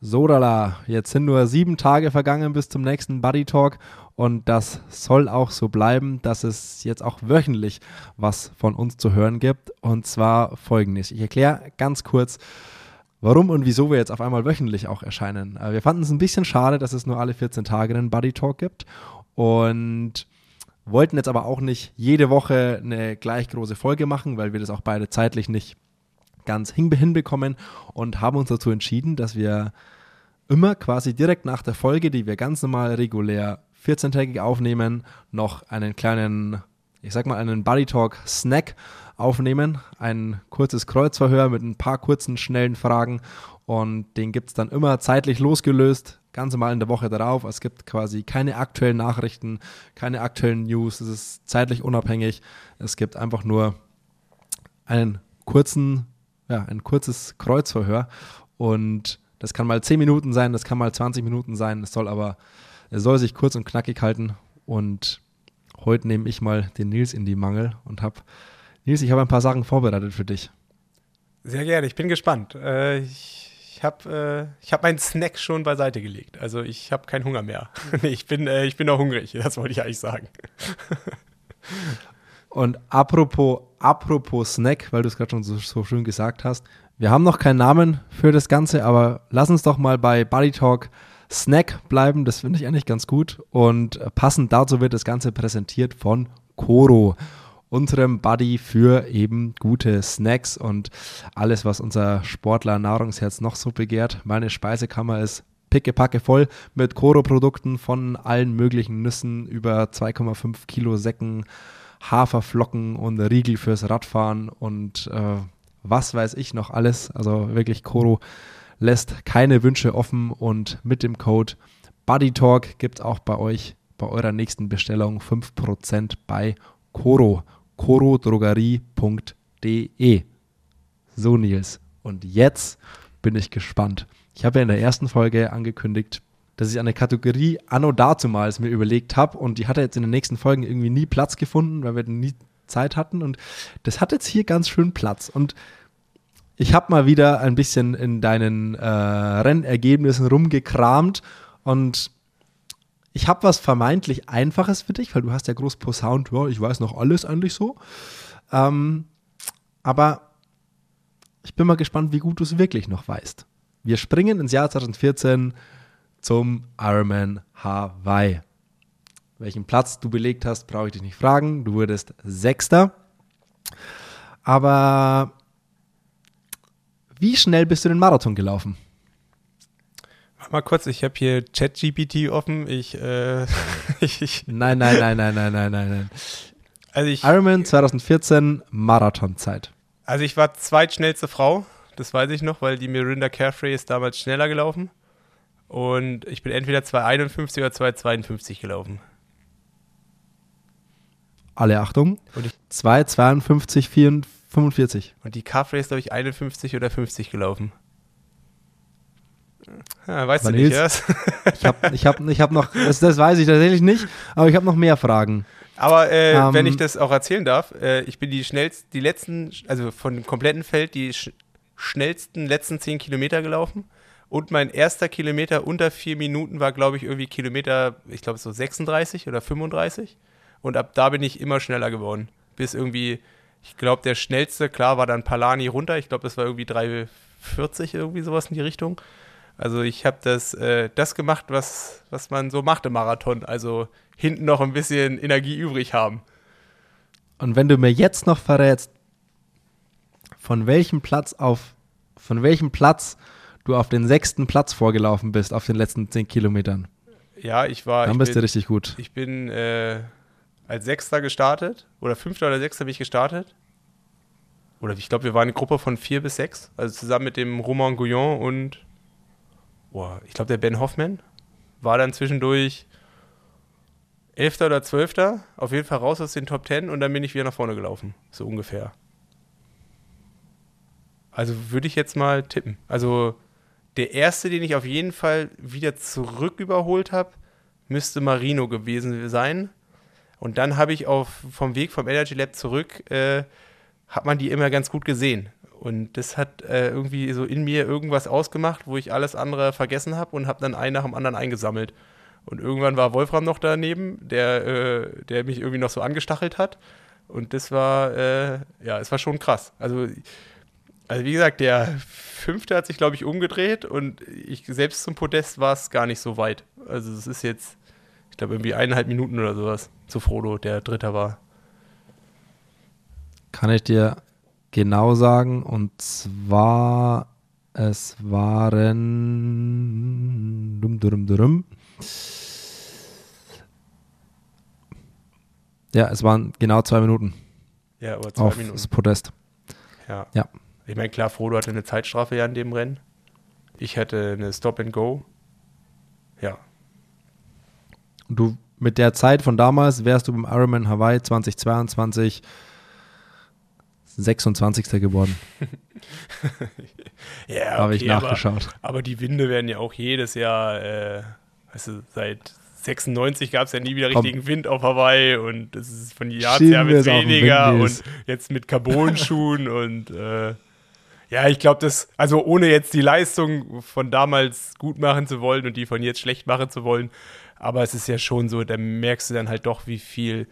Sodala, jetzt sind nur sieben Tage vergangen bis zum nächsten Buddy Talk und das soll auch so bleiben, dass es jetzt auch wöchentlich was von uns zu hören gibt. Und zwar folgendes. Ich erkläre ganz kurz, warum und wieso wir jetzt auf einmal wöchentlich auch erscheinen. Äh, wir fanden es ein bisschen schade, dass es nur alle 14 Tage einen Buddy Talk gibt und wollten jetzt aber auch nicht jede Woche eine gleich große Folge machen, weil wir das auch beide zeitlich nicht ganz hinbekommen und haben uns dazu entschieden, dass wir immer quasi direkt nach der Folge, die wir ganz normal regulär 14-tägig aufnehmen, noch einen kleinen, ich sag mal, einen Buddy Talk Snack aufnehmen. Ein kurzes Kreuzverhör mit ein paar kurzen, schnellen Fragen und den gibt es dann immer zeitlich losgelöst, ganz normal in der Woche darauf. Es gibt quasi keine aktuellen Nachrichten, keine aktuellen News, es ist zeitlich unabhängig. Es gibt einfach nur einen kurzen ja, ein kurzes Kreuzverhör und das kann mal 10 Minuten sein, das kann mal 20 Minuten sein, es soll aber, es soll sich kurz und knackig halten und heute nehme ich mal den Nils in die Mangel und habe, Nils, ich habe ein paar Sachen vorbereitet für dich. Sehr gerne, ich bin gespannt. Äh, ich ich habe äh, hab meinen Snack schon beiseite gelegt. Also ich habe keinen Hunger mehr. nee, ich bin, äh, ich bin auch hungrig, das wollte ich eigentlich sagen. Und apropos, apropos Snack, weil du es gerade schon so, so, schön gesagt hast, wir haben noch keinen Namen für das Ganze, aber lass uns doch mal bei Buddy Talk Snack bleiben. Das finde ich eigentlich ganz gut. Und passend dazu wird das Ganze präsentiert von Koro, unserem Buddy für eben gute Snacks und alles, was unser Sportler Nahrungsherz noch so begehrt. Meine Speisekammer ist pickepacke voll mit Koro-Produkten von allen möglichen Nüssen über 2,5 Kilo Säcken Haferflocken und Riegel fürs Radfahren und äh, was weiß ich noch alles. Also wirklich Koro lässt keine Wünsche offen und mit dem Code BuddyTalk gibt es auch bei euch bei eurer nächsten Bestellung 5% bei Koro. korodrogerie.de So Nils. Und jetzt bin ich gespannt. Ich habe ja in der ersten Folge angekündigt, dass ich eine Kategorie anno dazumals mir überlegt habe und die hat jetzt in den nächsten Folgen irgendwie nie Platz gefunden, weil wir nie Zeit hatten. Und das hat jetzt hier ganz schön Platz. Und ich habe mal wieder ein bisschen in deinen äh, Rennergebnissen rumgekramt. Und ich habe was vermeintlich Einfaches für dich, weil du hast ja groß posaunt, ja, ich weiß noch alles eigentlich so. Ähm, aber ich bin mal gespannt, wie gut du es wirklich noch weißt. Wir springen ins Jahr 2014 zum Ironman Hawaii. Welchen Platz du belegt hast, brauche ich dich nicht fragen. Du wurdest Sechster. Aber wie schnell bist du den Marathon gelaufen? Warte mal kurz, ich habe hier ChatGPT offen. Ich, äh, ich, Nein, nein, nein, nein, nein, nein, nein, nein. Also ich, Ironman 2014 Marathonzeit. Also ich war zweitschnellste Frau, das weiß ich noch, weil die Mirinda Carefree ist damals schneller gelaufen. Und ich bin entweder 2,51 oder 2,52 gelaufen. Alle Achtung. Und ich 2,52, 45. Und die Carfrey ist, glaube ich, 51 oder 50 gelaufen. Ja, weißt aber du nicht, ja? ich habe ich hab, ich hab noch, das, das weiß ich tatsächlich nicht, aber ich habe noch mehr Fragen. Aber äh, ähm, wenn ich das auch erzählen darf, äh, ich bin die schnellsten, die letzten, also von dem kompletten Feld, die sch schnellsten letzten 10 Kilometer gelaufen. Und mein erster Kilometer unter vier Minuten war, glaube ich, irgendwie Kilometer, ich glaube so 36 oder 35. Und ab da bin ich immer schneller geworden. Bis irgendwie, ich glaube, der schnellste, klar, war dann Palani runter. Ich glaube, das war irgendwie 3,40, irgendwie sowas in die Richtung. Also ich habe das, äh, das gemacht, was, was man so macht im Marathon. Also hinten noch ein bisschen Energie übrig haben. Und wenn du mir jetzt noch verrätst, von welchem Platz auf, von welchem Platz du auf den sechsten Platz vorgelaufen bist auf den letzten zehn Kilometern. Ja, ich war. Dann bist bin, du richtig gut. Ich bin äh, als Sechster gestartet oder Fünfter oder Sechster bin ich gestartet. Oder ich glaube, wir waren eine Gruppe von vier bis sechs, also zusammen mit dem Romain Gouillon und boah, ich glaube, der Ben Hoffman war dann zwischendurch Elfter oder Zwölfter, auf jeden Fall raus aus den Top Ten und dann bin ich wieder nach vorne gelaufen, so ungefähr. Also würde ich jetzt mal tippen. Also der erste, den ich auf jeden Fall wieder zurück überholt habe, müsste Marino gewesen sein. Und dann habe ich auf, vom Weg vom Energy Lab zurück, äh, hat man die immer ganz gut gesehen. Und das hat äh, irgendwie so in mir irgendwas ausgemacht, wo ich alles andere vergessen habe und habe dann einen nach dem anderen eingesammelt. Und irgendwann war Wolfram noch daneben, der, äh, der mich irgendwie noch so angestachelt hat. Und das war, äh, ja, es war schon krass. Also, also wie gesagt, der Fünfte hat sich, glaube ich, umgedreht und ich selbst zum Podest war es gar nicht so weit. Also es ist jetzt, ich glaube, irgendwie eineinhalb Minuten oder sowas zu Frodo, der Dritter war. Kann ich dir genau sagen. Und zwar, es waren dum, dum, dum, Ja, es waren genau zwei Minuten. Ja, aber zwei auf Minuten. Das Podest. Ja. ja. Ich meine, klar, Frodo hatte eine Zeitstrafe ja in dem Rennen. Ich hatte eine Stop and Go. Ja. Und du mit der Zeit von damals wärst du beim Ironman Hawaii 2022 26. geworden. ja, okay, habe ich nachgeschaut. Aber, aber, die Winde werden ja auch jedes Jahr, äh, weißt du, seit 96 gab es ja nie wieder richtigen Komm. Wind auf Hawaii und es ist von Jahr zu Jahr weniger und jetzt mit Carbon-Schuhen und äh, ja, ich glaube, das, also ohne jetzt die Leistung von damals gut machen zu wollen und die von jetzt schlecht machen zu wollen, aber es ist ja schon so, da merkst du dann halt doch, wie viel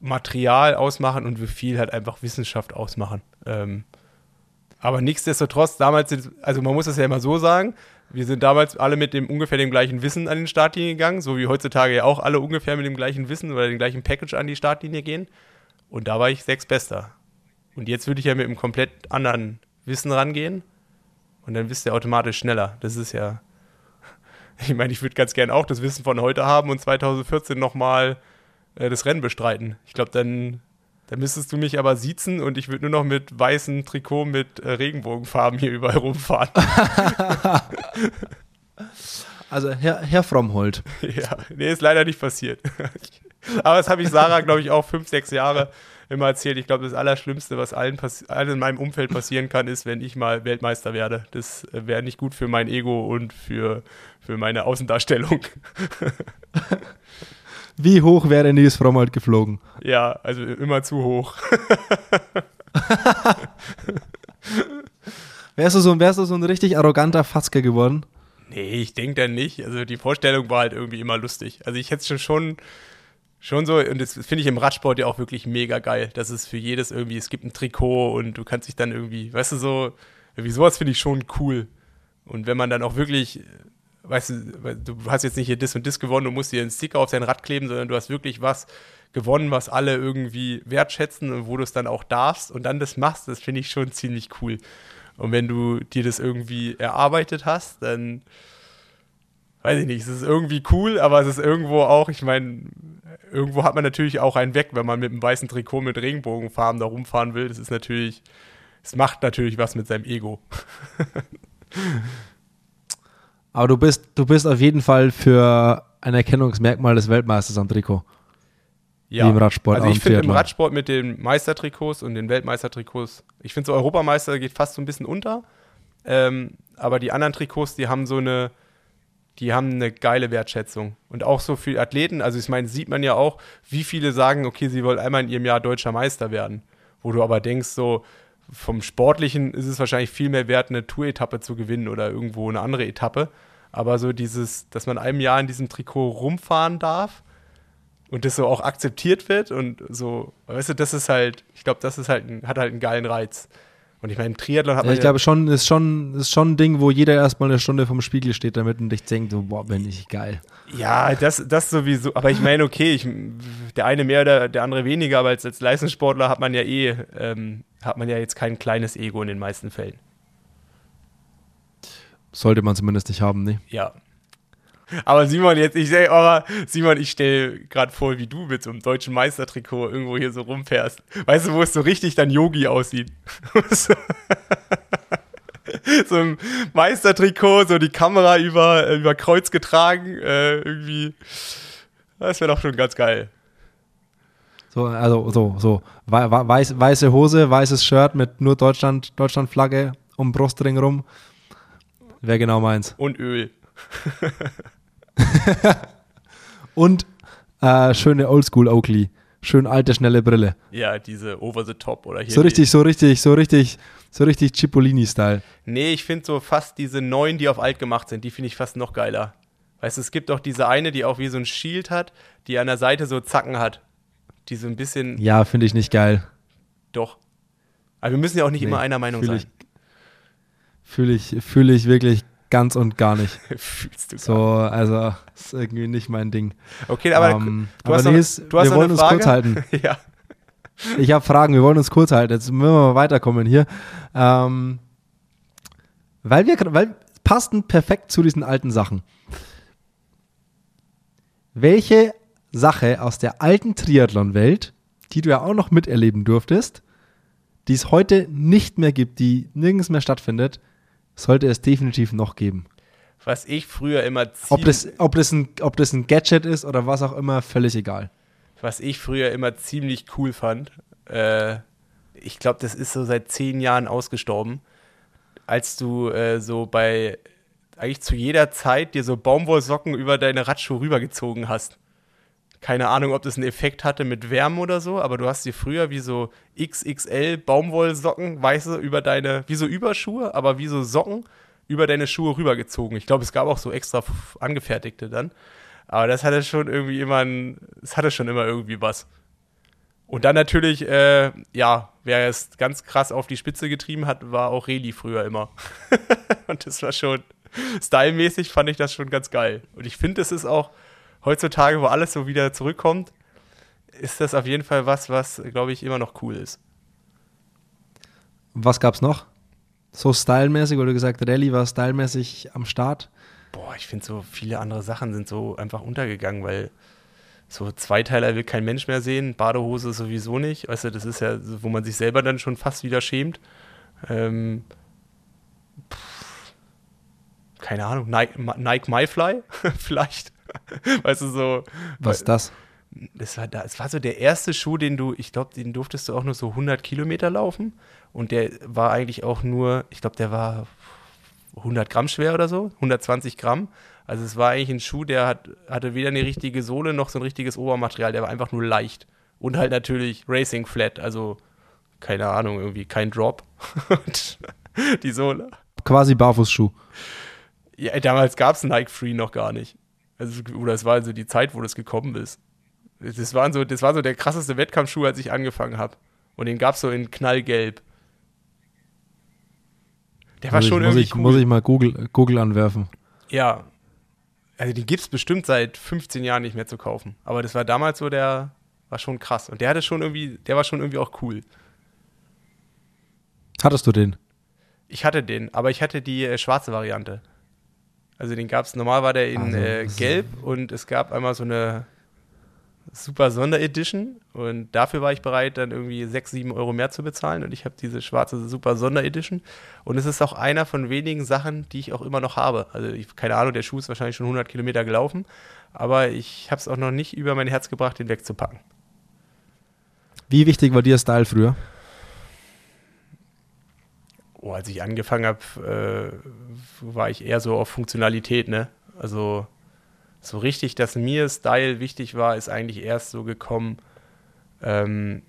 Material ausmachen und wie viel halt einfach Wissenschaft ausmachen. Ähm, aber nichtsdestotrotz, damals sind, also man muss das ja immer so sagen, wir sind damals alle mit dem ungefähr dem gleichen Wissen an den Startlinie gegangen, so wie heutzutage ja auch alle ungefähr mit dem gleichen Wissen oder dem gleichen Package an die Startlinie gehen. Und da war ich sechs Bester. Und jetzt würde ich ja mit einem komplett anderen Wissen rangehen. Und dann bist du automatisch schneller. Das ist ja. Ich meine, ich würde ganz gern auch das Wissen von heute haben und 2014 nochmal äh, das Rennen bestreiten. Ich glaube, dann, dann müsstest du mich aber siezen und ich würde nur noch mit weißem Trikot mit äh, Regenbogenfarben hier überall rumfahren. also Herr, Herr Frommhold. Ja, nee, ist leider nicht passiert. aber das habe ich Sarah, glaube ich, auch fünf, sechs Jahre immer erzählt, ich glaube, das Allerschlimmste, was allen, allen in meinem Umfeld passieren kann, ist, wenn ich mal Weltmeister werde. Das äh, wäre nicht gut für mein Ego und für, für meine Außendarstellung. Wie hoch wäre Nils Frommold geflogen? Ja, also immer zu hoch. wärst, du so, wärst du so ein richtig arroganter Fatzke geworden? Nee, ich denke dann nicht. Also die Vorstellung war halt irgendwie immer lustig. Also ich hätte es schon schon so, und das finde ich im Radsport ja auch wirklich mega geil, dass es für jedes irgendwie, es gibt ein Trikot und du kannst dich dann irgendwie, weißt du, so, irgendwie sowas finde ich schon cool. Und wenn man dann auch wirklich, weißt du, du hast jetzt nicht hier das und das gewonnen, du musst dir einen Sticker auf dein Rad kleben, sondern du hast wirklich was gewonnen, was alle irgendwie wertschätzen und wo du es dann auch darfst und dann das machst, das finde ich schon ziemlich cool. Und wenn du dir das irgendwie erarbeitet hast, dann weiß ich nicht, es ist irgendwie cool, aber es ist irgendwo auch, ich meine, irgendwo hat man natürlich auch einen weg, wenn man mit einem weißen Trikot mit Regenbogenfarben da rumfahren will. Das ist natürlich, es macht natürlich was mit seinem Ego. aber du bist, du bist auf jeden Fall für ein Erkennungsmerkmal des Weltmeisters am Trikot. Ja, Wie im Radsport. Also ich finde im Radsport mit den Meistertrikots und den Weltmeistertrikots, ich finde so Europameister geht fast so ein bisschen unter. Ähm, aber die anderen Trikots, die haben so eine, die haben eine geile Wertschätzung. Und auch so für Athleten, also ich meine, sieht man ja auch, wie viele sagen, okay, sie wollen einmal in ihrem Jahr deutscher Meister werden. Wo du aber denkst, so vom Sportlichen ist es wahrscheinlich viel mehr wert, eine Tour-Etappe zu gewinnen oder irgendwo eine andere Etappe. Aber so dieses, dass man einem Jahr in diesem Trikot rumfahren darf und das so auch akzeptiert wird und so, weißt du, das ist halt, ich glaube, das ist halt, hat halt einen geilen Reiz. Und ich meine, Triathlon hat man. Ja, ich glaube schon, ist schon, ist schon ein Ding, wo jeder erstmal eine Stunde vom Spiegel steht damit und dich denkt, so, boah, bin ich geil. Ja, das, das sowieso. Aber ich meine, okay, ich, der eine mehr oder der andere weniger, aber als, als Leistungssportler hat man ja eh, ähm, hat man ja jetzt kein kleines Ego in den meisten Fällen. Sollte man zumindest nicht haben, ne? Ja, aber Simon, jetzt, ich sehe, aber Simon, ich stelle gerade vor, wie du mit so einem deutschen Meistertrikot irgendwo hier so rumfährst. Weißt du, wo es so richtig dann Yogi aussieht? so ein Meistertrikot, so die Kamera über, über Kreuz getragen, äh, irgendwie. Das wäre doch schon ganz geil. So, also so, so weiß, weiße Hose, weißes Shirt mit nur Deutschland, Deutschlandflagge um Brustring rum. Wäre genau meins. Und Öl. Und äh, schöne Oldschool Oakley schön alte, schnelle Brille. Ja, diese Over the Top oder hier. So richtig, so richtig, so richtig, so richtig Cipollini-Style. Nee, ich finde so fast diese neuen, die auf alt gemacht sind, die finde ich fast noch geiler. Weißt du, es gibt auch diese eine, die auch wie so ein Shield hat, die an der Seite so Zacken hat. Die so ein bisschen. Ja, finde ich nicht geil. Doch. Aber wir müssen ja auch nicht nee, immer einer Meinung sein. Fühle ich, fühl ich wirklich ganz und gar nicht. Fühlst du So, also ist irgendwie nicht mein Ding. Okay, aber, ähm, du, hast aber noch, ist, du hast wir wollen uns kurz halten. ja. Ich habe Fragen, wir wollen uns kurz halten. Jetzt müssen wir mal weiterkommen hier. Ähm, weil wir, weil passen perfekt zu diesen alten Sachen. Welche Sache aus der alten Triathlon-Welt, die du ja auch noch miterleben durftest, die es heute nicht mehr gibt, die nirgends mehr stattfindet, sollte es definitiv noch geben. Was ich früher immer ob das, ob, das ein, ob das ein Gadget ist oder was auch immer, völlig egal. Was ich früher immer ziemlich cool fand, äh, ich glaube, das ist so seit zehn Jahren ausgestorben, als du äh, so bei eigentlich zu jeder Zeit dir so Baumwollsocken über deine Radschuhe rübergezogen hast keine Ahnung, ob das einen Effekt hatte mit Wärme oder so, aber du hast dir früher wie so XXL Baumwollsocken, weiße, über deine, wie so Überschuhe, aber wie so Socken über deine Schuhe rübergezogen. Ich glaube, es gab auch so extra angefertigte dann. Aber das hatte schon irgendwie immer ein, es hatte schon immer irgendwie was. Und dann natürlich, äh, ja, wer es ganz krass auf die Spitze getrieben hat, war auch Reli früher immer. Und das war schon, stylmäßig fand ich das schon ganz geil. Und ich finde, es ist auch, heutzutage, wo alles so wieder zurückkommt, ist das auf jeden Fall was, was, glaube ich, immer noch cool ist. Was gab's noch? So stylmäßig, oder gesagt, Rallye war stylmäßig am Start? Boah, ich finde so viele andere Sachen sind so einfach untergegangen, weil so Zweiteiler will kein Mensch mehr sehen, Badehose sowieso nicht. Weißt du, das ist ja, wo man sich selber dann schon fast wieder schämt. Ähm, keine Ahnung, Nike, Nike MyFly vielleicht. weißt du, so. Was ist das? Das war, das war so der erste Schuh, den du, ich glaube, den durftest du auch nur so 100 Kilometer laufen. Und der war eigentlich auch nur, ich glaube, der war 100 Gramm schwer oder so, 120 Gramm. Also es war eigentlich ein Schuh, der hat, hatte weder eine richtige Sohle noch so ein richtiges Obermaterial, der war einfach nur leicht. Und halt natürlich Racing Flat, also keine Ahnung, irgendwie kein Drop. Und die Sohle. Quasi Barfußschuh. Ja, damals gab es Nike Free noch gar nicht. Also, oder es war also die Zeit, wo das gekommen ist. Das, waren so, das war so der krasseste Wettkampfschuh, als ich angefangen habe. Und den gab es so in knallgelb. Der war muss schon ich, irgendwie. Muss ich, cool. muss ich mal Google, Google anwerfen. Ja. Also den gibt es bestimmt seit 15 Jahren nicht mehr zu kaufen. Aber das war damals so der, war schon krass. Und der hatte schon irgendwie, der war schon irgendwie auch cool. Hattest du den? Ich hatte den, aber ich hatte die äh, schwarze Variante. Also den gab es, normal war der in also, äh, gelb und es gab einmal so eine super Sonderedition und dafür war ich bereit, dann irgendwie 6, 7 Euro mehr zu bezahlen und ich habe diese schwarze super Sonderedition und es ist auch einer von wenigen Sachen, die ich auch immer noch habe. Also ich, keine Ahnung, der Schuh ist wahrscheinlich schon 100 Kilometer gelaufen, aber ich habe es auch noch nicht über mein Herz gebracht, den wegzupacken. Wie wichtig war dir Style früher? Oh, als ich angefangen habe, äh, war ich eher so auf Funktionalität, ne? Also so richtig, dass mir Style wichtig war, ist eigentlich erst so gekommen, ähm,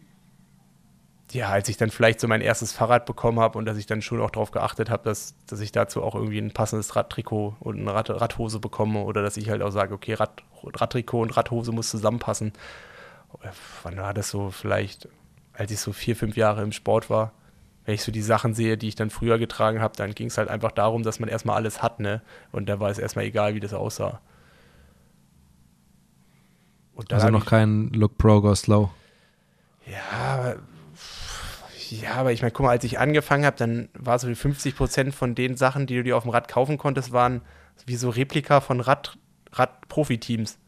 ja, als ich dann vielleicht so mein erstes Fahrrad bekommen habe und dass ich dann schon auch darauf geachtet habe, dass, dass ich dazu auch irgendwie ein passendes Radtrikot und eine Rad Radhose bekomme oder dass ich halt auch sage, okay, Rad Radtrikot und Radhose muss zusammenpassen. Wann war das so? Vielleicht, als ich so vier, fünf Jahre im Sport war wenn ich so die Sachen sehe, die ich dann früher getragen habe, dann ging es halt einfach darum, dass man erstmal alles hat, ne? Und da war es erstmal egal, wie das aussah. also noch kein Look Pro Go Slow. Ja, ja, aber ich meine, guck mal, als ich angefangen habe, dann war so 50 Prozent von den Sachen, die du dir auf dem Rad kaufen konntest, waren wie so Replika von Rad, Rad-Profi-Teams.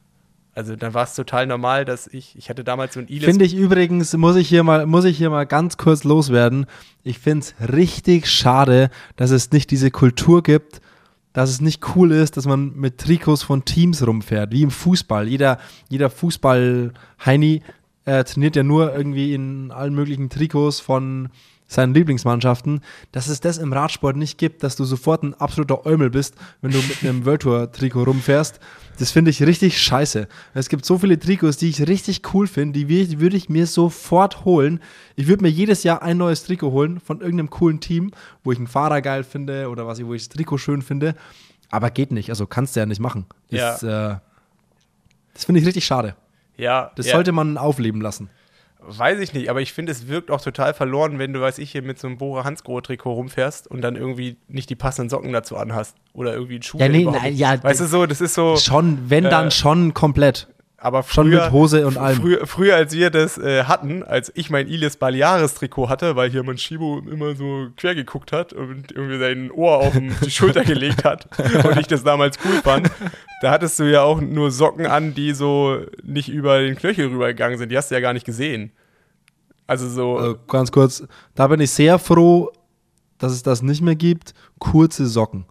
Also dann war es total normal, dass ich, ich hatte damals so ein Iles. Finde ich übrigens, muss ich hier mal, muss ich hier mal ganz kurz loswerden. Ich finde es richtig schade, dass es nicht diese Kultur gibt, dass es nicht cool ist, dass man mit Trikots von Teams rumfährt, wie im Fußball. Jeder, jeder Fußball-Heini äh, trainiert ja nur irgendwie in allen möglichen Trikots von seinen Lieblingsmannschaften, dass es das im Radsport nicht gibt, dass du sofort ein absoluter Eumel bist, wenn du mit einem World Tour Trikot rumfährst. Das finde ich richtig scheiße. Es gibt so viele Trikots, die ich richtig cool finde, die würde ich mir sofort holen. Ich würde mir jedes Jahr ein neues Trikot holen von irgendeinem coolen Team, wo ich einen Fahrer geil finde oder was ich, wo ich das Trikot schön finde. Aber geht nicht, also kannst du ja nicht machen. Das, ja. äh, das finde ich richtig schade. Ja. Das ja. sollte man aufleben lassen. Weiß ich nicht, aber ich finde, es wirkt auch total verloren, wenn du, weiß ich, hier mit so einem Bora Hansgrohe-Trikot rumfährst und dann irgendwie nicht die passenden Socken dazu anhast. Oder irgendwie einen Schuh. Ja, nee, nein, ja. Weißt du so, das ist so. Schon, wenn äh, dann schon komplett. Aber früher, schon mit Hose und allem. Früher, früher als wir das äh, hatten, als ich mein Ilis Baleares-Trikot hatte, weil hier mein Schibo immer so quer geguckt hat und irgendwie sein Ohr auf die Schulter gelegt hat und ich das damals cool fand, da hattest du ja auch nur Socken an, die so nicht über den Knöchel rübergegangen sind. Die hast du ja gar nicht gesehen. Also so. Also ganz kurz, da bin ich sehr froh, dass es das nicht mehr gibt. Kurze Socken.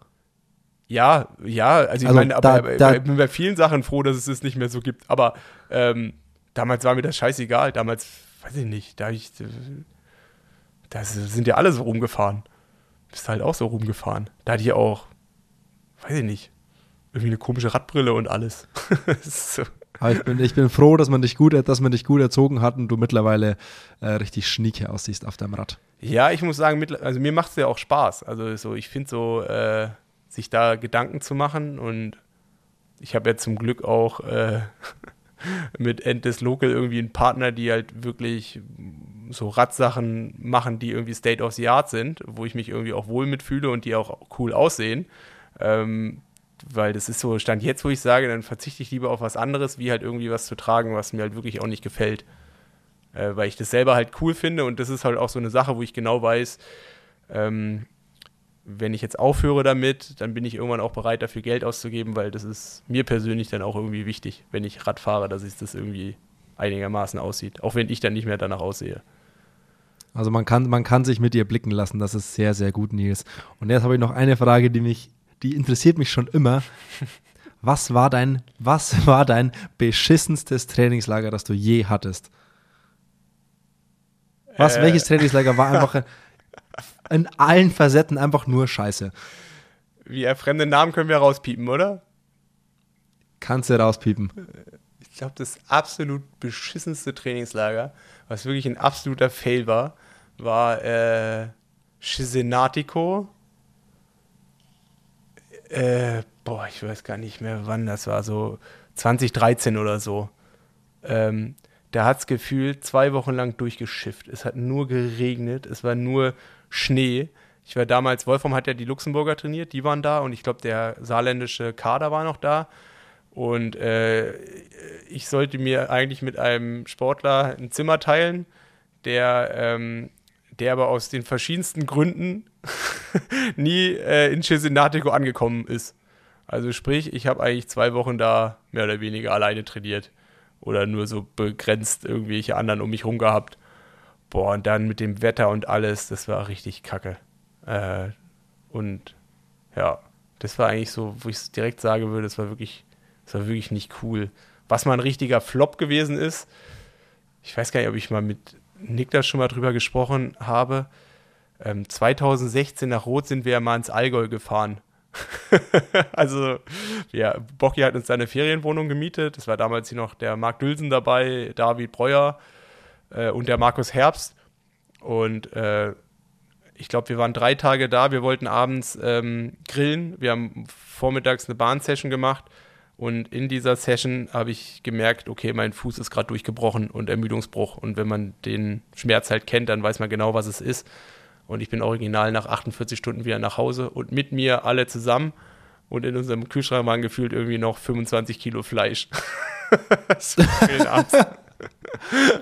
Ja, ja, also ich also meine, aber da, ich bin bei vielen Sachen froh, dass es es nicht mehr so gibt. Aber ähm, damals war mir das scheißegal. Damals, weiß ich nicht, da ich, da sind ja alle so rumgefahren. Bist halt auch so rumgefahren. Da hatte ich auch, weiß ich nicht, irgendwie eine komische Radbrille und alles. so. Aber ich bin, ich bin froh, dass man dich gut, dass man dich gut erzogen hat und du mittlerweile äh, richtig schnieke aussiehst auf deinem Rad. Ja, ich muss sagen, also mir macht es ja auch Spaß. Also so, ich finde so, äh, sich da Gedanken zu machen. Und ich habe ja zum Glück auch äh, mit Endless Local irgendwie einen Partner, die halt wirklich so Radsachen machen, die irgendwie State of the Art sind, wo ich mich irgendwie auch wohl mitfühle und die auch cool aussehen. Ähm, weil das ist so Stand jetzt, wo ich sage, dann verzichte ich lieber auf was anderes, wie halt irgendwie was zu tragen, was mir halt wirklich auch nicht gefällt. Äh, weil ich das selber halt cool finde und das ist halt auch so eine Sache, wo ich genau weiß, ähm, wenn ich jetzt aufhöre damit, dann bin ich irgendwann auch bereit, dafür Geld auszugeben, weil das ist mir persönlich dann auch irgendwie wichtig, wenn ich Rad fahre, dass es das irgendwie einigermaßen aussieht, auch wenn ich dann nicht mehr danach aussehe. Also man kann, man kann sich mit dir blicken lassen, das ist sehr, sehr gut, Nils. Und jetzt habe ich noch eine Frage, die mich, die interessiert mich schon immer. Was war dein, was war dein beschissenstes Trainingslager, das du je hattest? Was, äh. welches Trainingslager war einfach in allen Facetten einfach nur scheiße. Wie ja, fremde Namen können wir rauspiepen, oder? Kannst du rauspiepen. Ich glaube, das absolut beschissenste Trainingslager, was wirklich ein absoluter Fail war, war äh, Chisenatico. Äh, boah, ich weiß gar nicht mehr, wann das war, so 2013 oder so. Ähm, da hat es gefühlt zwei Wochen lang durchgeschifft. Es hat nur geregnet, es war nur Schnee. Ich war damals, Wolfram hat ja die Luxemburger trainiert, die waren da und ich glaube, der saarländische Kader war noch da. Und äh, ich sollte mir eigentlich mit einem Sportler ein Zimmer teilen, der, ähm, der aber aus den verschiedensten Gründen nie äh, in Cesenatico angekommen ist. Also sprich, ich habe eigentlich zwei Wochen da mehr oder weniger alleine trainiert oder nur so begrenzt irgendwelche anderen um mich rum gehabt. Boah, und dann mit dem Wetter und alles, das war richtig kacke. Äh, und ja, das war eigentlich so, wo ich es direkt sagen würde, das war wirklich, das war wirklich nicht cool. Was mal ein richtiger Flop gewesen ist, ich weiß gar nicht, ob ich mal mit Nick da schon mal drüber gesprochen habe. Ähm, 2016 nach Rot sind wir ja mal ins Allgäu gefahren. also, ja, Bocky hat uns seine Ferienwohnung gemietet. Das war damals hier noch der Marc Dülsen dabei, David Breuer äh, und der Markus Herbst. Und äh, ich glaube, wir waren drei Tage da. Wir wollten abends ähm, grillen. Wir haben vormittags eine Bahnsession gemacht. Und in dieser Session habe ich gemerkt, okay, mein Fuß ist gerade durchgebrochen und Ermüdungsbruch. Und wenn man den Schmerz halt kennt, dann weiß man genau, was es ist. Und ich bin original nach 48 Stunden wieder nach Hause und mit mir alle zusammen. Und in unserem Kühlschrank waren gefühlt irgendwie noch 25 Kilo Fleisch.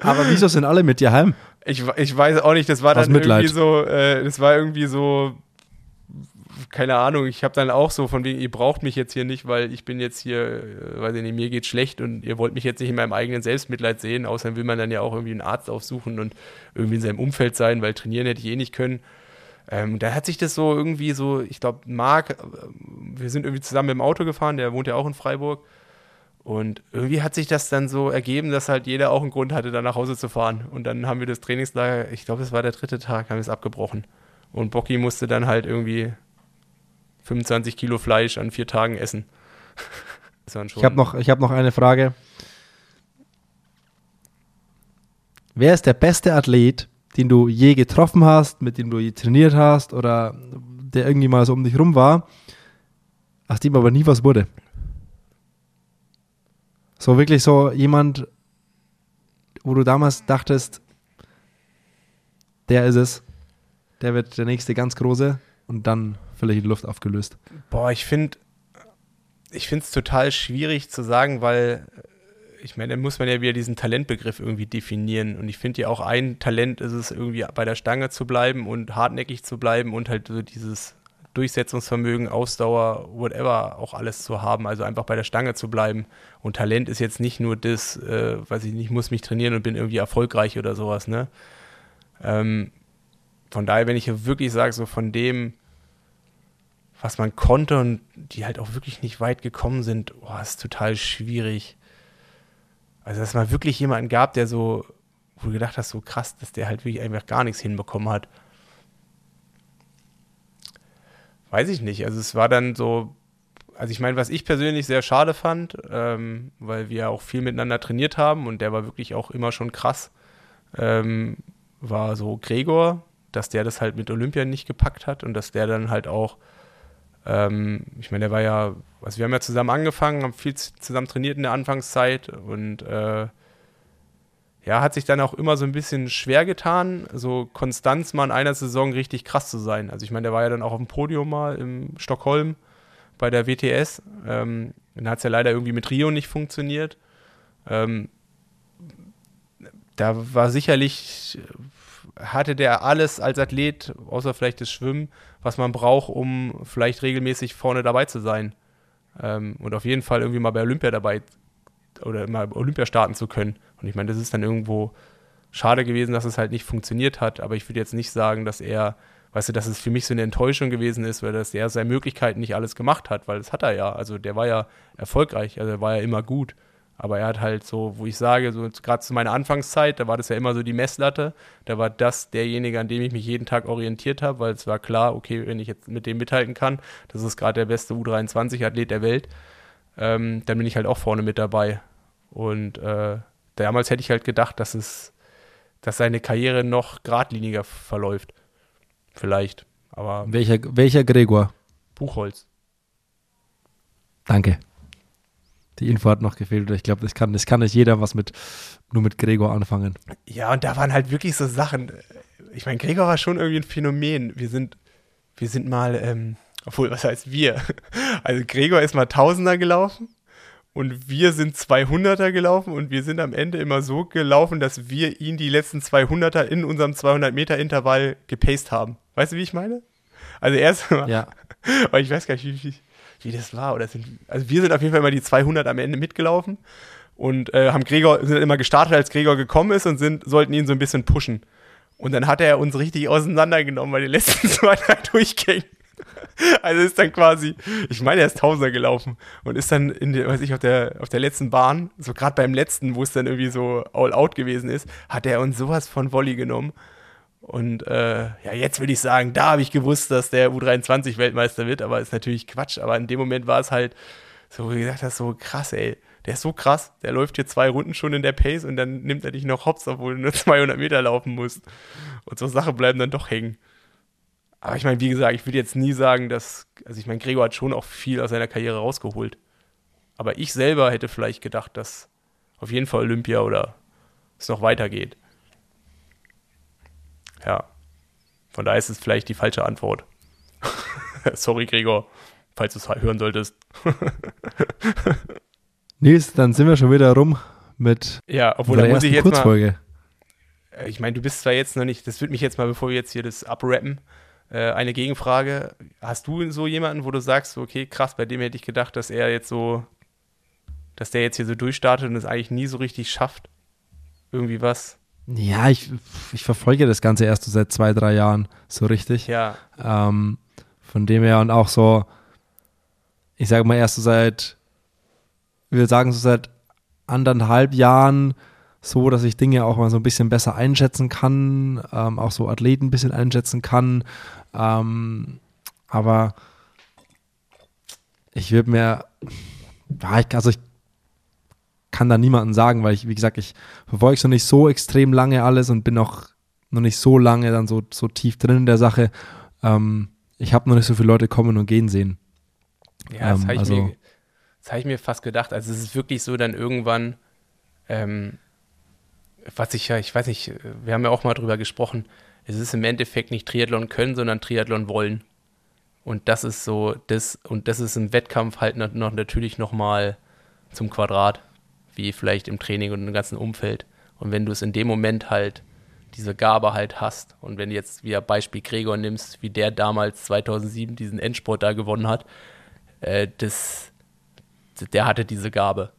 Aber wieso sind alle mit dir heim? Ich, ich weiß auch nicht, das war Aus dann Mitleid. irgendwie so, äh, das war irgendwie so, keine Ahnung, ich habe dann auch so von wegen, ihr braucht mich jetzt hier nicht, weil ich bin jetzt hier, äh, weiß ich nicht, mir geht's schlecht und ihr wollt mich jetzt nicht in meinem eigenen Selbstmitleid sehen. Außerdem will man dann ja auch irgendwie einen Arzt aufsuchen und irgendwie in seinem Umfeld sein, weil trainieren hätte ich eh nicht können. Ähm, da hat sich das so irgendwie so, ich glaube, Marc, äh, wir sind irgendwie zusammen im Auto gefahren, der wohnt ja auch in Freiburg. Und irgendwie hat sich das dann so ergeben, dass halt jeder auch einen Grund hatte, da nach Hause zu fahren. Und dann haben wir das Trainingslager, ich glaube, es war der dritte Tag, haben wir es abgebrochen. Und Bocky musste dann halt irgendwie 25 Kilo Fleisch an vier Tagen essen. ich habe noch, hab noch eine Frage. Wer ist der beste Athlet, den du je getroffen hast, mit dem du je trainiert hast oder der irgendwie mal so um dich rum war, aus dem aber nie was wurde? So wirklich so jemand, wo du damals dachtest, der ist es, der wird der nächste ganz große und dann in die Luft aufgelöst. Boah, ich finde ich finde es total schwierig zu sagen, weil ich meine, dann muss man ja wieder diesen Talentbegriff irgendwie definieren. Und ich finde ja auch ein Talent ist es, irgendwie bei der Stange zu bleiben und hartnäckig zu bleiben und halt so dieses Durchsetzungsvermögen, Ausdauer, whatever, auch alles zu haben, also einfach bei der Stange zu bleiben. Und Talent ist jetzt nicht nur das, äh, weiß ich nicht, muss mich trainieren und bin irgendwie erfolgreich oder sowas, ne? Ähm, von daher, wenn ich wirklich sage, so von dem, was man konnte und die halt auch wirklich nicht weit gekommen sind, oh, ist total schwierig. Also, dass man wirklich jemanden gab, der so, wo du gedacht hast, so krass, dass der halt wirklich einfach gar nichts hinbekommen hat. Weiß ich nicht. Also es war dann so, also ich meine, was ich persönlich sehr schade fand, ähm, weil wir auch viel miteinander trainiert haben und der war wirklich auch immer schon krass, ähm, war so Gregor, dass der das halt mit Olympia nicht gepackt hat und dass der dann halt auch, ähm, ich meine, der war ja, also wir haben ja zusammen angefangen, haben viel zusammen trainiert in der Anfangszeit und äh, ja, hat sich dann auch immer so ein bisschen schwer getan, so Konstanz mal in einer Saison richtig krass zu sein. Also ich meine, der war ja dann auch auf dem Podium mal in Stockholm bei der WTS. Ähm, dann hat es ja leider irgendwie mit Rio nicht funktioniert. Ähm, da war sicherlich, hatte der alles als Athlet, außer vielleicht das Schwimmen, was man braucht, um vielleicht regelmäßig vorne dabei zu sein. Ähm, und auf jeden Fall irgendwie mal bei Olympia dabei oder mal Olympia starten zu können. Und ich meine, das ist dann irgendwo schade gewesen, dass es halt nicht funktioniert hat, aber ich würde jetzt nicht sagen, dass er, weißt du, dass es für mich so eine Enttäuschung gewesen ist, weil dass er seine Möglichkeiten nicht alles gemacht hat, weil das hat er ja. Also der war ja erfolgreich, also er war ja immer gut. Aber er hat halt so, wo ich sage, so gerade zu meiner Anfangszeit, da war das ja immer so die Messlatte. Da war das derjenige, an dem ich mich jeden Tag orientiert habe, weil es war klar, okay, wenn ich jetzt mit dem mithalten kann, das ist gerade der beste U23-Athlet der Welt, ähm, dann bin ich halt auch vorne mit dabei. Und äh, damals hätte ich halt gedacht, dass es, dass seine Karriere noch geradliniger verläuft. Vielleicht. Aber. Welcher, welcher Gregor? Buchholz. Danke. Die Info hat noch gefehlt. Ich glaube, das kann, das kann nicht jeder was mit nur mit Gregor anfangen. Ja, und da waren halt wirklich so Sachen. Ich meine, Gregor war schon irgendwie ein Phänomen. Wir sind, wir sind mal, ähm, obwohl, was heißt wir? Also Gregor ist mal Tausender gelaufen und wir sind 200er gelaufen und wir sind am Ende immer so gelaufen, dass wir ihn die letzten 200er in unserem 200 Meter Intervall gepaced haben. Weißt du, wie ich meine? Also erst mal, ja. weil ich weiß gar nicht, wie, wie, wie das war. Oder sind, also wir sind auf jeden Fall immer die 200 am Ende mitgelaufen und äh, haben Gregor sind immer gestartet, als Gregor gekommen ist und sind sollten ihn so ein bisschen pushen. Und dann hat er uns richtig auseinandergenommen bei den letzten zwei, drei Durchgängen. Also ist dann quasi, ich meine, er ist Tausender gelaufen und ist dann in der, weiß ich, auf der, auf der letzten Bahn, so gerade beim letzten, wo es dann irgendwie so all out gewesen ist, hat er uns sowas von Volley genommen. Und äh, ja, jetzt würde ich sagen, da habe ich gewusst, dass der U23-Weltmeister wird, aber ist natürlich Quatsch. Aber in dem Moment war es halt, so wie gesagt, das so krass, ey. Der ist so krass, der läuft hier zwei Runden schon in der Pace und dann nimmt er dich noch hops, obwohl du nur 200 Meter laufen musst. Und so Sachen bleiben dann doch hängen. Aber ich meine, wie gesagt, ich würde jetzt nie sagen, dass, also ich meine, Gregor hat schon auch viel aus seiner Karriere rausgeholt. Aber ich selber hätte vielleicht gedacht, dass auf jeden Fall Olympia oder es noch weitergeht. Ja. Von daher ist es vielleicht die falsche Antwort. Sorry, Gregor, falls du es hören solltest. Nils, dann sind wir schon wieder rum mit ja, obwohl, der da muss ich jetzt Kurzfolge. Mal, ich meine, du bist zwar jetzt noch nicht, das würde mich jetzt mal, bevor wir jetzt hier das abrappen, äh, eine Gegenfrage. Hast du so jemanden, wo du sagst, okay, krass, bei dem hätte ich gedacht, dass er jetzt so, dass der jetzt hier so durchstartet und es eigentlich nie so richtig schafft? Irgendwie was? Ja, ich, ich verfolge das Ganze erst so seit zwei, drei Jahren so richtig. Ja. Ähm, von dem her und auch so, ich sage mal erst so seit wir sagen so seit anderthalb Jahren so, dass ich Dinge auch mal so ein bisschen besser einschätzen kann, ähm, auch so Athleten ein bisschen einschätzen kann. Ähm, aber ich würde mir, also ich kann da niemanden sagen, weil ich, wie gesagt, ich verfolge es noch nicht so extrem lange alles und bin noch, noch nicht so lange dann so, so tief drin in der Sache. Ähm, ich habe noch nicht so viele Leute kommen und gehen sehen. Ja, das ähm, habe ich, also, hab ich, mir fast gedacht. Also es ist wirklich so dann irgendwann, ähm, was ich ja, ich weiß nicht, wir haben ja auch mal drüber gesprochen, es ist im Endeffekt nicht Triathlon können, sondern Triathlon wollen. Und das ist so, das, und das ist im Wettkampf halt noch natürlich nochmal zum Quadrat, wie vielleicht im Training und im ganzen Umfeld. Und wenn du es in dem Moment halt diese Gabe halt hast und wenn du jetzt wieder Beispiel Gregor nimmst, wie der damals 2007 diesen Endsport da gewonnen hat, äh, das, der hatte diese Gabe.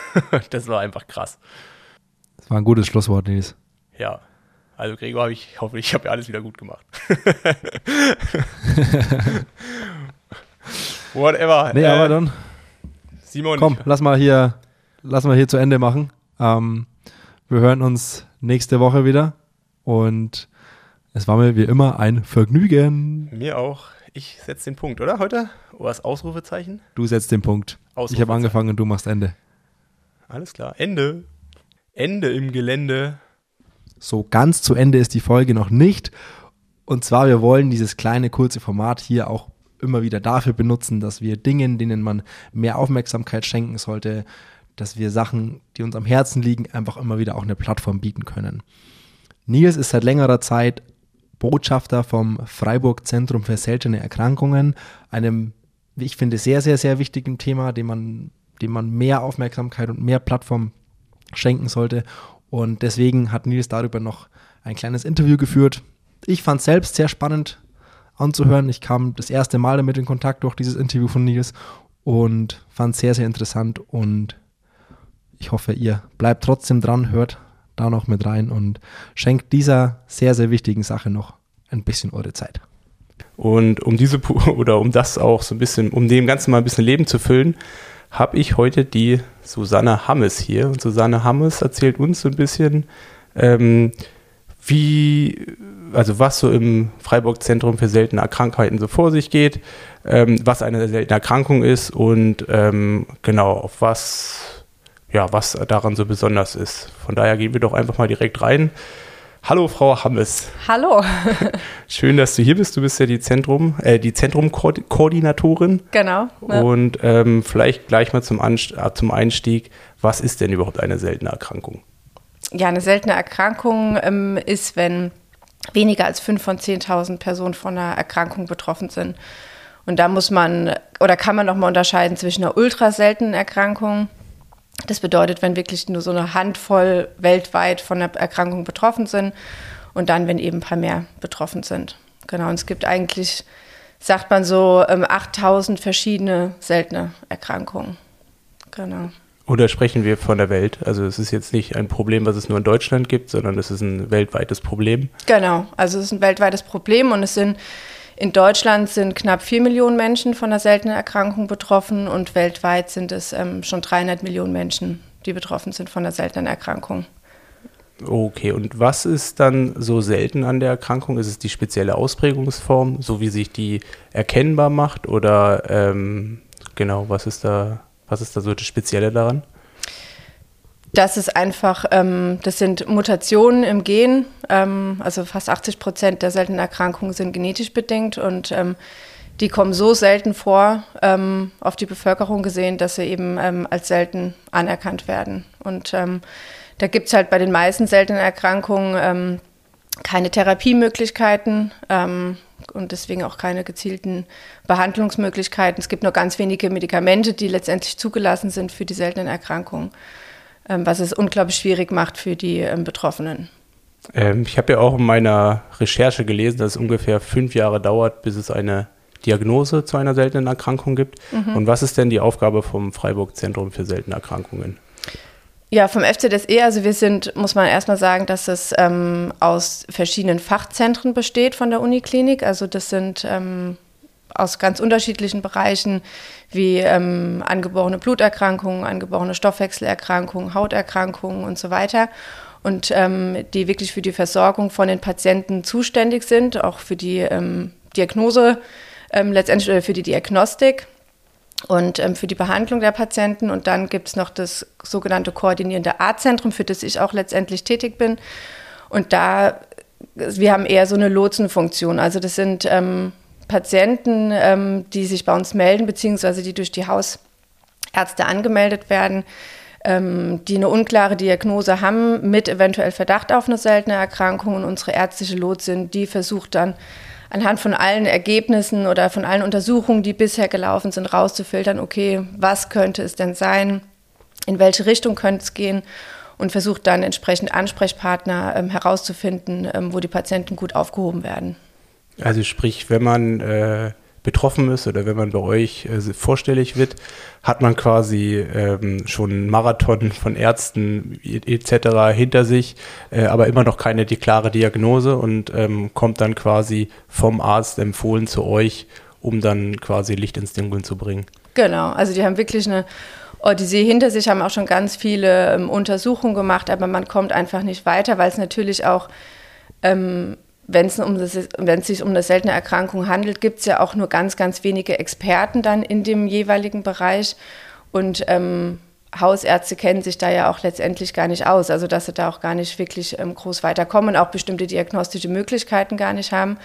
das war einfach krass. Das war ein gutes Schlusswort, Nils. Ja. Also Gregor, hab ich hoffe, ich habe ja alles wieder gut gemacht. Whatever. Nee, äh, aber dann. Simon. Komm, lass mal hier, lass mal hier zu Ende machen. Ähm, wir hören uns nächste Woche wieder und es war mir wie immer ein Vergnügen. Mir auch. Ich setze den Punkt, oder? Heute? Oder das Ausrufezeichen? Du setzt den Punkt. Ich habe angefangen und du machst Ende. Alles klar. Ende. Ende im Gelände. So ganz zu Ende ist die Folge noch nicht. Und zwar, wir wollen dieses kleine, kurze Format hier auch immer wieder dafür benutzen, dass wir Dingen, denen man mehr Aufmerksamkeit schenken sollte, dass wir Sachen, die uns am Herzen liegen, einfach immer wieder auch eine Plattform bieten können. Nils ist seit längerer Zeit Botschafter vom Freiburg Zentrum für seltene Erkrankungen, einem, wie ich finde, sehr, sehr, sehr wichtigen Thema, dem man, dem man mehr Aufmerksamkeit und mehr Plattform schenken sollte. Und deswegen hat Nils darüber noch ein kleines Interview geführt. Ich fand es selbst sehr spannend anzuhören. Ich kam das erste Mal damit in Kontakt durch dieses Interview von Nils und fand es sehr, sehr interessant. Und ich hoffe, ihr bleibt trotzdem dran, hört da noch mit rein und schenkt dieser sehr, sehr wichtigen Sache noch ein bisschen eure Zeit. Und um diese oder um das auch so ein bisschen, um dem Ganzen mal ein bisschen Leben zu füllen, habe ich heute die Susanne Hammes hier. Und Susanne Hammes erzählt uns so ein bisschen, ähm, wie, also was so im Freiburg Zentrum für seltene Krankheiten so vor sich geht, ähm, was eine seltene Erkrankung ist und ähm, genau, auf was, ja, was daran so besonders ist. Von daher gehen wir doch einfach mal direkt rein. Hallo, Frau Hammes. Hallo. Schön, dass du hier bist. Du bist ja die Zentrum, äh, die Zentrumkoordinatorin. Genau. Ja. Und ähm, vielleicht gleich mal zum, Anst äh, zum Einstieg. Was ist denn überhaupt eine seltene Erkrankung? Ja, eine seltene Erkrankung ähm, ist, wenn weniger als fünf von 10.000 Personen von einer Erkrankung betroffen sind. Und da muss man oder kann man nochmal unterscheiden zwischen einer ultra seltenen Erkrankung das bedeutet, wenn wirklich nur so eine Handvoll weltweit von der Erkrankung betroffen sind und dann, wenn eben ein paar mehr betroffen sind. Genau, und es gibt eigentlich, sagt man so, 8000 ähm, verschiedene seltene Erkrankungen. Genau. Oder sprechen wir von der Welt? Also es ist jetzt nicht ein Problem, was es nur in Deutschland gibt, sondern es ist ein weltweites Problem. Genau, also es ist ein weltweites Problem und es sind in Deutschland sind knapp 4 Millionen Menschen von einer seltenen Erkrankung betroffen und weltweit sind es ähm, schon 300 Millionen Menschen, die betroffen sind von einer seltenen Erkrankung. Okay, und was ist dann so selten an der Erkrankung? Ist es die spezielle Ausprägungsform, so wie sich die erkennbar macht? Oder ähm, genau, was ist da, was ist da so das Spezielle daran? Das ist einfach, ähm, das sind Mutationen im Gen. Ähm, also fast 80 Prozent der seltenen Erkrankungen sind genetisch bedingt und ähm, die kommen so selten vor ähm, auf die Bevölkerung gesehen, dass sie eben ähm, als selten anerkannt werden. Und ähm, da gibt es halt bei den meisten seltenen Erkrankungen keine Therapiemöglichkeiten und deswegen auch keine gezielten Behandlungsmöglichkeiten. Es gibt nur ganz wenige Medikamente, die letztendlich zugelassen sind für die seltenen Erkrankungen. Ähm, was es unglaublich schwierig macht für die ähm, Betroffenen. Ähm, ich habe ja auch in meiner Recherche gelesen, dass es ungefähr fünf Jahre dauert, bis es eine Diagnose zu einer seltenen Erkrankung gibt. Mhm. Und was ist denn die Aufgabe vom Freiburg Zentrum für seltene Erkrankungen? Ja, vom FCDSE, also wir sind, muss man erstmal sagen, dass es ähm, aus verschiedenen Fachzentren besteht von der Uniklinik. Also das sind ähm, aus ganz unterschiedlichen Bereichen wie ähm, angeborene Bluterkrankungen, angeborene Stoffwechselerkrankungen, Hauterkrankungen und so weiter. Und ähm, die wirklich für die Versorgung von den Patienten zuständig sind, auch für die ähm, Diagnose, ähm, letztendlich oder für die Diagnostik und ähm, für die Behandlung der Patienten. Und dann gibt es noch das sogenannte koordinierende Arztzentrum, für das ich auch letztendlich tätig bin. Und da, wir haben eher so eine Lotsenfunktion. Also das sind ähm, Patienten, ähm, die sich bei uns melden, beziehungsweise die durch die Hausärzte angemeldet werden, ähm, die eine unklare Diagnose haben, mit eventuell Verdacht auf eine seltene Erkrankung. Und unsere ärztliche Lotsin, die versucht dann anhand von allen Ergebnissen oder von allen Untersuchungen, die bisher gelaufen sind, rauszufiltern, okay, was könnte es denn sein, in welche Richtung könnte es gehen und versucht dann entsprechend Ansprechpartner ähm, herauszufinden, ähm, wo die Patienten gut aufgehoben werden. Also sprich, wenn man äh, betroffen ist oder wenn man bei euch äh, vorstellig wird, hat man quasi ähm, schon einen Marathon von Ärzten etc. hinter sich, äh, aber immer noch keine die klare Diagnose und ähm, kommt dann quasi vom Arzt empfohlen zu euch, um dann quasi Licht ins Dunkeln zu bringen. Genau, also die haben wirklich eine Odyssee hinter sich, haben auch schon ganz viele ähm, Untersuchungen gemacht, aber man kommt einfach nicht weiter, weil es natürlich auch ähm, wenn es um sich um eine seltene Erkrankung handelt, gibt es ja auch nur ganz, ganz wenige Experten dann in dem jeweiligen Bereich. Und ähm, Hausärzte kennen sich da ja auch letztendlich gar nicht aus, also dass sie da auch gar nicht wirklich ähm, groß weiterkommen und auch bestimmte diagnostische Möglichkeiten gar nicht haben.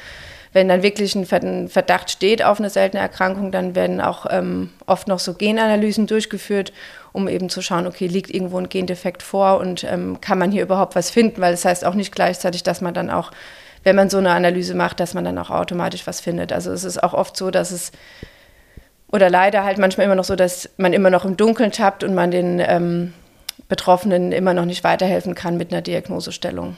Wenn dann wirklich ein Verdacht steht auf eine seltene Erkrankung, dann werden auch ähm, oft noch so Genanalysen durchgeführt, um eben zu schauen, okay, liegt irgendwo ein Gendefekt vor und ähm, kann man hier überhaupt was finden, weil das heißt auch nicht gleichzeitig, dass man dann auch wenn man so eine Analyse macht, dass man dann auch automatisch was findet. Also es ist auch oft so, dass es oder leider halt manchmal immer noch so, dass man immer noch im Dunkeln tappt und man den ähm, Betroffenen immer noch nicht weiterhelfen kann mit einer Diagnosestellung.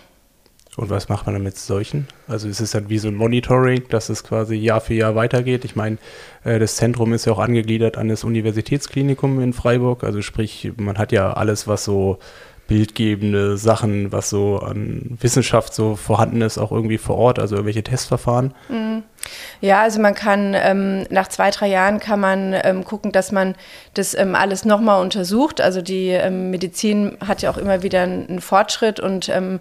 Und was macht man dann mit solchen? Also ist es dann wie so ein Monitoring, dass es quasi Jahr für Jahr weitergeht? Ich meine, äh, das Zentrum ist ja auch angegliedert an das Universitätsklinikum in Freiburg. Also sprich, man hat ja alles, was so bildgebende Sachen, was so an Wissenschaft so vorhanden ist, auch irgendwie vor Ort, also irgendwelche Testverfahren? Mhm. Ja, also man kann ähm, nach zwei, drei Jahren kann man ähm, gucken, dass man das ähm, alles nochmal untersucht. Also die ähm, Medizin hat ja auch immer wieder einen, Fortschritt und ähm,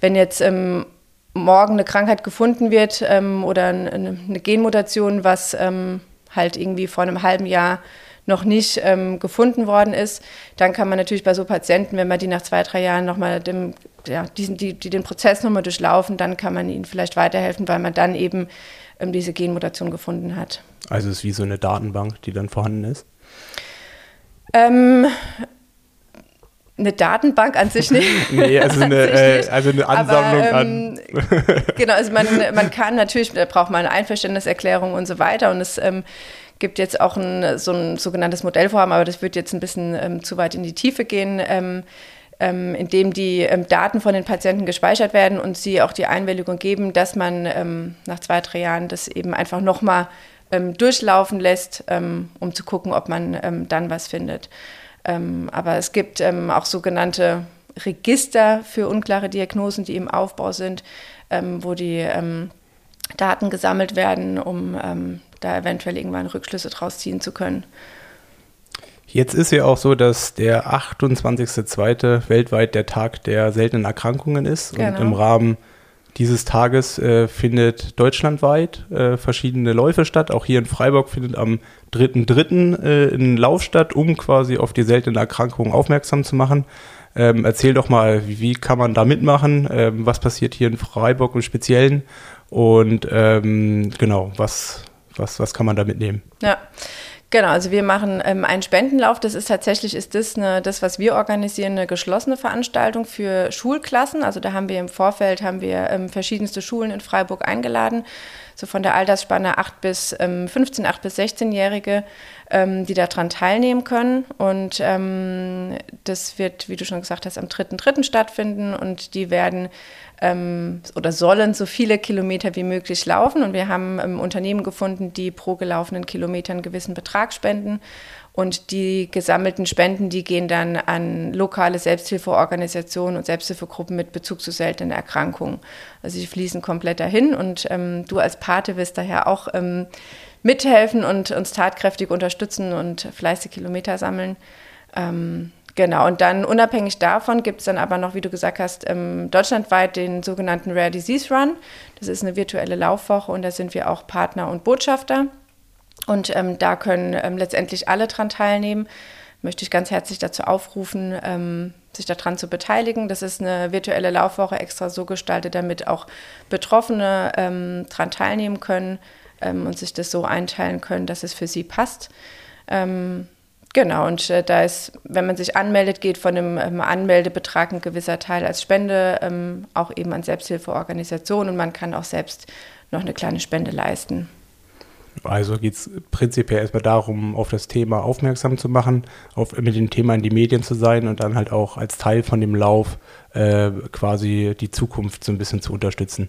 wenn jetzt ähm, morgen eine Krankheit gefunden wird oder eine, eine, Genmutation, was halt irgendwie vor einem halben Jahr noch nicht ähm, gefunden worden ist, dann kann man natürlich bei so Patienten, wenn man die nach zwei, drei Jahren nochmal dem, ja, diesen, die, die den Prozess nochmal durchlaufen, dann kann man ihnen vielleicht weiterhelfen, weil man dann eben ähm, diese Genmutation gefunden hat. Also es ist wie so eine Datenbank, die dann vorhanden ist? Ähm, eine Datenbank an sich nicht. nee, also eine, äh, also eine Ansammlung Aber, ähm, an. genau, also man, man kann natürlich, da braucht man eine Einverständniserklärung und so weiter. Und es ähm, gibt jetzt auch ein, so ein sogenanntes Modellvorhaben, aber das wird jetzt ein bisschen ähm, zu weit in die Tiefe gehen. Ähm, ähm, in dem die ähm, Daten von den Patienten gespeichert werden und sie auch die Einwilligung geben, dass man ähm, nach zwei, drei Jahren das eben einfach nochmal ähm, durchlaufen lässt, ähm, um zu gucken, ob man ähm, dann was findet. aber es gibt auch sogenannte Register für unklare Diagnosen, die im Aufbau sind, wo die Daten gesammelt werden, um da eventuell irgendwann Rückschlüsse draus ziehen zu können. Jetzt ist ja auch so, dass der 28.02. weltweit der Tag der seltenen Erkrankungen ist. Genau. Und im Rahmen dieses Tages äh, findet deutschlandweit äh, verschiedene Läufe statt. Auch hier in Freiburg findet am 3.3. Äh, ein Lauf statt, um quasi auf die seltenen Erkrankungen aufmerksam zu machen. Ähm, erzähl doch mal, wie, wie, kann man da mitmachen? Ähm, was passiert hier in Freiburg im Speziellen? Und ähm, genau, was, was, was kann man da mitnehmen? Ja. Genau, also wir machen ähm, einen Spendenlauf. Das ist tatsächlich, ist das eine, das, was wir organisieren, eine geschlossene Veranstaltung für Schulklassen. Also da haben wir im Vorfeld haben wir ähm, verschiedenste Schulen in Freiburg eingeladen, so von der Altersspanne 8 bis ähm, 15, 8 bis 16-Jährige, ähm, die daran teilnehmen können. Und ähm, das wird, wie du schon gesagt hast, am 3.3. stattfinden und die werden ähm, oder sollen so viele Kilometer wie möglich laufen. Und wir haben ähm, Unternehmen gefunden, die pro gelaufenen Kilometer einen gewissen Betrag spenden. Und die gesammelten Spenden, die gehen dann an lokale Selbsthilfeorganisationen und Selbsthilfegruppen mit Bezug zu seltenen Erkrankungen. Also sie fließen komplett dahin. Und ähm, du als Pate wirst daher auch ähm, mithelfen und uns tatkräftig unterstützen und fleißige Kilometer sammeln. Ähm, genau, und dann unabhängig davon gibt es dann aber noch, wie du gesagt hast, ähm, deutschlandweit den sogenannten Rare Disease Run. Das ist eine virtuelle Laufwoche und da sind wir auch Partner und Botschafter. Und ähm, da können ähm, letztendlich alle dran teilnehmen. Möchte ich ganz herzlich dazu aufrufen, ähm, sich daran zu beteiligen. Das ist eine virtuelle Laufwoche extra so gestaltet, damit auch Betroffene ähm, daran teilnehmen können ähm, und sich das so einteilen können, dass es für sie passt. Ähm, genau, und äh, da ist, wenn man sich anmeldet, geht von einem ähm, Anmeldebetrag ein gewisser Teil als Spende ähm, auch eben an Selbsthilfeorganisationen und man kann auch selbst noch eine kleine Spende leisten. Also geht es prinzipiell erstmal darum, auf das Thema aufmerksam zu machen, auf, mit dem Thema in die Medien zu sein und dann halt auch als Teil von dem Lauf äh, quasi die Zukunft so ein bisschen zu unterstützen.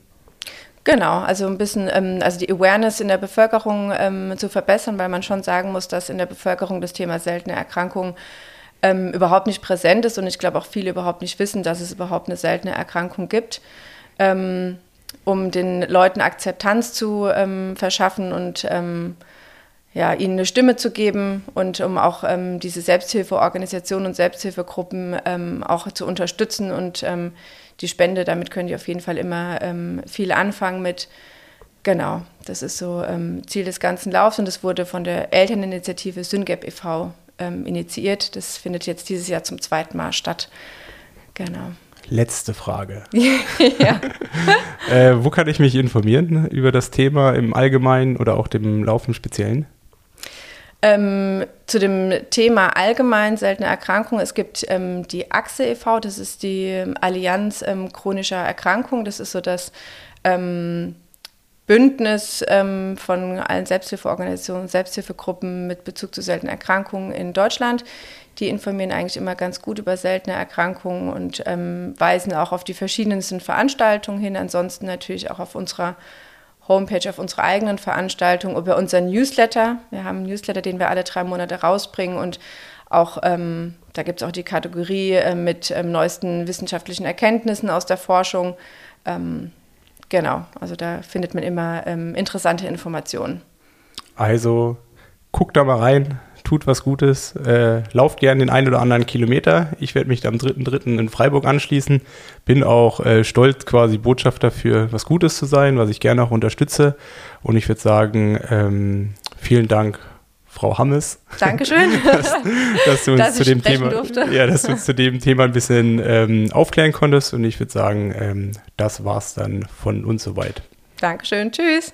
Genau, also ein bisschen, ähm, also die Awareness in der Bevölkerung ähm, zu verbessern, weil man schon sagen muss, dass in der Bevölkerung das Thema seltene Erkrankungen ähm, überhaupt nicht präsent ist und ich glaube auch viele überhaupt nicht wissen, dass es überhaupt eine seltene Erkrankung gibt. Ähm, um den Leuten Akzeptanz zu ähm, verschaffen und ähm, ja, ihnen eine Stimme zu geben und um auch diese Selbsthilfeorganisationen und Selbsthilfegruppen auch zu unterstützen und ähm, die Spende, damit können die auf jeden Fall immer ähm, viel anfangen mit. Genau, das ist so Ziel des ganzen Laufs und es wurde von der Elterninitiative SynGap e.V. initiiert. Das findet jetzt dieses Jahr zum zweiten Mal statt. Genau. Letzte Frage. äh, wo kann ich mich informieren über das Thema im Allgemeinen oder auch dem Lauf im Speziellen? Ähm, zu dem Thema allgemein seltene Erkrankungen. Es gibt ähm, die AXE e.V., das ist die Allianz ähm, chronischer Erkrankungen. Das ist so das ähm, Bündnis ähm, von allen Selbsthilfeorganisationen, Selbsthilfegruppen mit Bezug zu seltenen Erkrankungen in Deutschland. Die informieren eigentlich immer ganz gut über seltene Erkrankungen und ähm, weisen auch auf die verschiedensten Veranstaltungen hin. Ansonsten natürlich auch auf unserer Homepage, auf unserer eigenen Veranstaltung, über unseren Newsletter. Wir haben einen Newsletter, den wir alle drei Monate rausbringen und auch ähm, da gibt es auch die Kategorie äh, mit ähm, neuesten wissenschaftlichen Erkenntnissen aus der Forschung. Ähm, genau, also da findet man immer ähm, interessante Informationen. Also guckt da mal rein, tut was Gutes, äh, lauft gerne den einen oder anderen Kilometer. Ich werde mich am 3.3. in Freiburg anschließen. Bin auch äh, stolz, quasi Botschafter für was Gutes zu sein, was ich gerne auch unterstütze. Und ich würde sagen, ähm, vielen Dank, Frau Hammes. Dankeschön. dass, dass, du uns dass zu dem Thema, ja, dass du uns zu dem Thema ein bisschen ähm, aufklären konntest. Und ich würde sagen, ähm, das war's dann von uns soweit. Dankeschön. Tschüss.